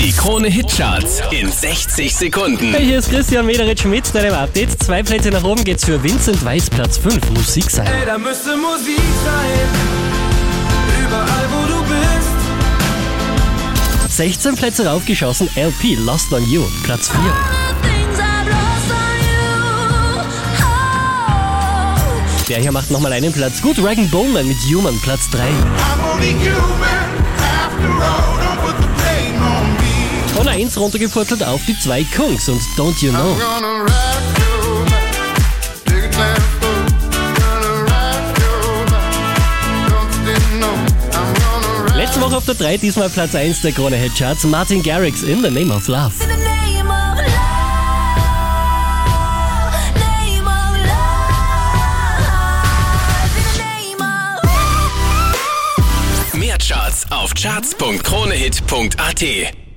Die Krone Hitcharts in 60 Sekunden. Hey, hier ist Christian Mederitsch mit deinem Update. Zwei Plätze nach oben geht's für Vincent Weiss, Platz 5, Musik sein. Ey, da müsste Musik sein. Überall, wo du bist. 16 Plätze raufgeschossen, LP, Lost on You, Platz 4. Der hier macht nochmal einen Platz gut, Rag Bowman mit Human, Platz 3. I'm only human 1 runtergepurzelt auf die 2 Kungs und Don't You Know. Letzte Woche auf der 3, diesmal Platz 1 der Krone Hit Charts, Martin Garrix in The Name of Love. Mehr Charts auf charts.kronehit.at.